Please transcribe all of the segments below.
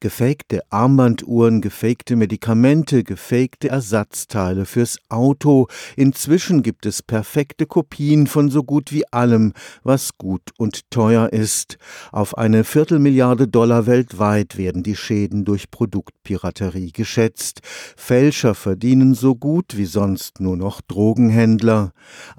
Gefakte Armbanduhren, gefakte Medikamente, gefakte Ersatzteile fürs Auto. Inzwischen gibt es perfekte Kopien von so gut wie allem, was gut und teuer ist. Auf eine Viertelmilliarde Dollar weltweit werden die Schäden durch Produktpiraterie geschätzt. Fälscher verdienen so gut wie sonst nur noch Drogenhändler.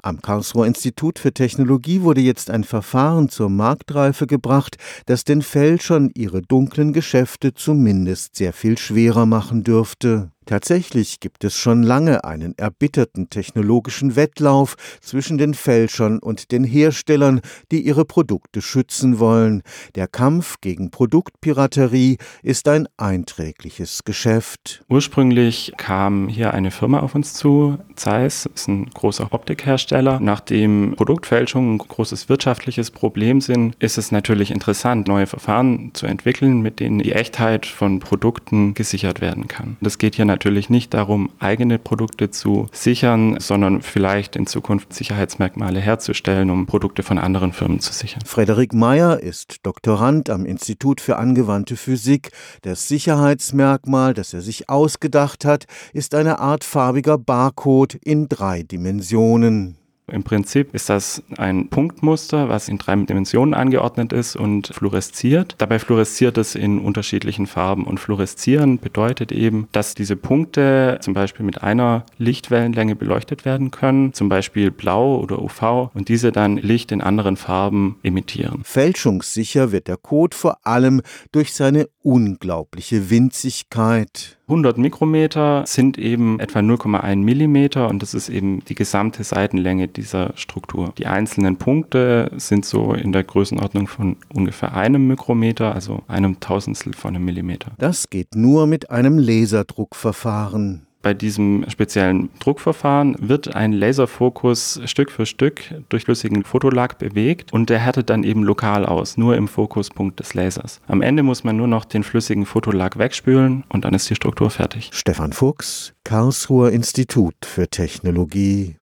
Am Karlsruher Institut für Technologie wurde jetzt ein Verfahren zur Marktreife gebracht, das den Fälschern ihre dunklen Geschäfte Produkte zumindest sehr viel schwerer machen dürfte. Tatsächlich gibt es schon lange einen erbitterten technologischen Wettlauf zwischen den Fälschern und den Herstellern, die ihre Produkte schützen wollen. Der Kampf gegen Produktpiraterie ist ein einträgliches Geschäft. Ursprünglich kam hier eine Firma auf uns zu, Zeiss, ist ein großer Optikhersteller. Nachdem Produktfälschungen ein großes wirtschaftliches Problem sind, ist es natürlich interessant, neue Verfahren zu entwickeln, mit denen die Echtheit von Produkten gesichert werden kann. Das geht hier natürlich nicht darum, eigene Produkte zu sichern, sondern vielleicht in Zukunft Sicherheitsmerkmale herzustellen, um Produkte von anderen Firmen zu sichern. Frederik Meyer ist Doktorand am Institut für angewandte Physik. Das Sicherheitsmerkmal, das er sich ausgedacht hat, ist eine Art farbiger Barcode in drei Dimensionen. Im Prinzip ist das ein Punktmuster, was in drei Dimensionen angeordnet ist und fluoresziert. Dabei fluoresziert es in unterschiedlichen Farben und fluoreszieren bedeutet eben, dass diese Punkte zum Beispiel mit einer Lichtwellenlänge beleuchtet werden können, zum Beispiel blau oder UV und diese dann Licht in anderen Farben emittieren. Fälschungssicher wird der Code vor allem durch seine unglaubliche Winzigkeit. 100 Mikrometer sind eben etwa 0,1 Millimeter und das ist eben die gesamte Seitenlänge dieser Struktur. Die einzelnen Punkte sind so in der Größenordnung von ungefähr einem Mikrometer, also einem Tausendstel von einem Millimeter. Das geht nur mit einem Laserdruckverfahren. Bei diesem speziellen Druckverfahren wird ein Laserfokus Stück für Stück durch flüssigen Fotolack bewegt und der härtet dann eben lokal aus, nur im Fokuspunkt des Lasers. Am Ende muss man nur noch den flüssigen Fotolack wegspülen und dann ist die Struktur fertig. Stefan Fuchs, Karlsruher Institut für Technologie